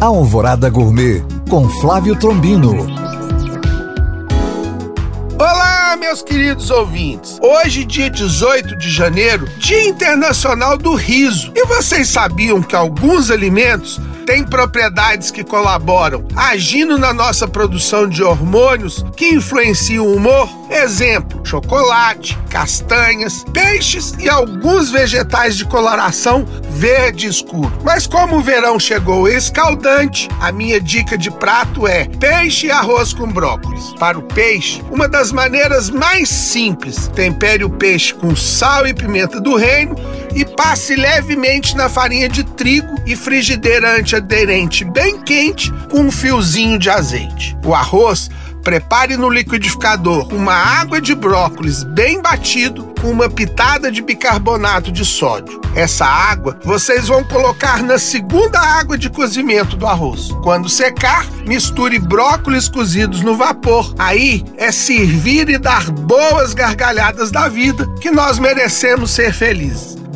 Alvorada Gourmet com Flávio Trombino. Meus queridos ouvintes. Hoje, dia 18 de janeiro, Dia Internacional do Riso. E vocês sabiam que alguns alimentos tem propriedades que colaboram agindo na nossa produção de hormônios que influenciam o humor. Exemplo: chocolate, castanhas, peixes e alguns vegetais de coloração verde escuro. Mas como o verão chegou escaldante, a minha dica de prato é peixe e arroz com brócolis. Para o peixe, uma das maneiras mais simples: tempere o peixe com sal e pimenta do reino e passe levemente na farinha de trigo e frigideira antiaderente bem quente com um fiozinho de azeite. O arroz Prepare no liquidificador uma água de brócolis bem batido com uma pitada de bicarbonato de sódio. Essa água vocês vão colocar na segunda água de cozimento do arroz. Quando secar, misture brócolis cozidos no vapor. Aí é servir e dar boas gargalhadas da vida que nós merecemos ser felizes.